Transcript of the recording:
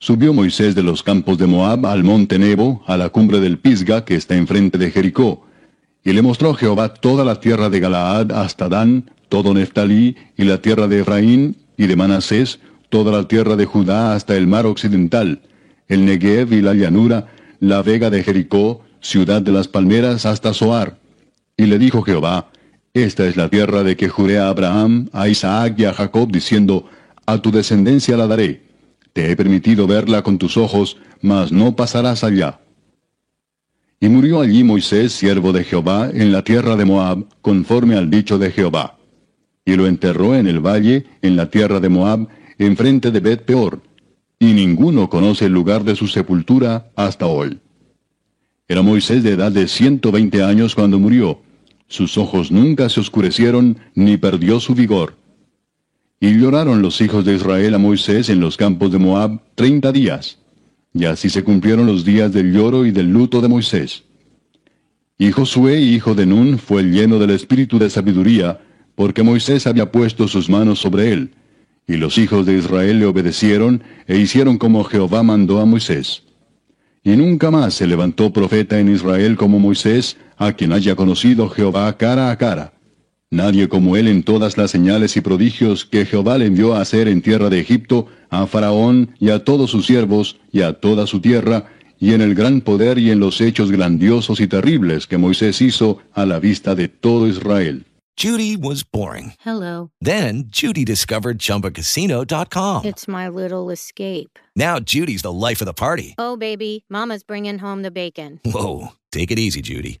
Subió Moisés de los campos de Moab al monte Nebo, a la cumbre del Pisga que está enfrente de Jericó. Y le mostró Jehová toda la tierra de Galaad hasta Dan, todo Neftalí, y la tierra de Efraín, y de Manasés, toda la tierra de Judá hasta el mar occidental, el Negev y la llanura, la vega de Jericó, ciudad de las palmeras hasta Soar. Y le dijo Jehová, Esta es la tierra de que juré a Abraham, a Isaac y a Jacob, diciendo, A tu descendencia la daré te he permitido verla con tus ojos, mas no pasarás allá. Y murió allí Moisés, siervo de Jehová, en la tierra de Moab, conforme al dicho de Jehová. Y lo enterró en el valle, en la tierra de Moab, enfrente de Bet Peor. Y ninguno conoce el lugar de su sepultura hasta hoy. Era Moisés de edad de ciento veinte años cuando murió. Sus ojos nunca se oscurecieron, ni perdió su vigor. Y lloraron los hijos de Israel a Moisés en los campos de Moab treinta días. Y así se cumplieron los días del lloro y del luto de Moisés. Y Josué, hijo de Nun, fue lleno del espíritu de sabiduría, porque Moisés había puesto sus manos sobre él. Y los hijos de Israel le obedecieron e hicieron como Jehová mandó a Moisés. Y nunca más se levantó profeta en Israel como Moisés, a quien haya conocido Jehová cara a cara Nadie como él en todas las señales y prodigios que Jehová le envió a hacer en tierra de Egipto, a Faraón y a todos sus siervos y a toda su tierra, y en el gran poder y en los hechos grandiosos y terribles que Moisés hizo a la vista de todo Israel. Judy was boring. Hello. Then Judy discovered chumbacasino.com. It's my little escape. Now Judy's the life of the party. Oh, baby, Mama's bringing home the bacon. Whoa. Take it easy, Judy.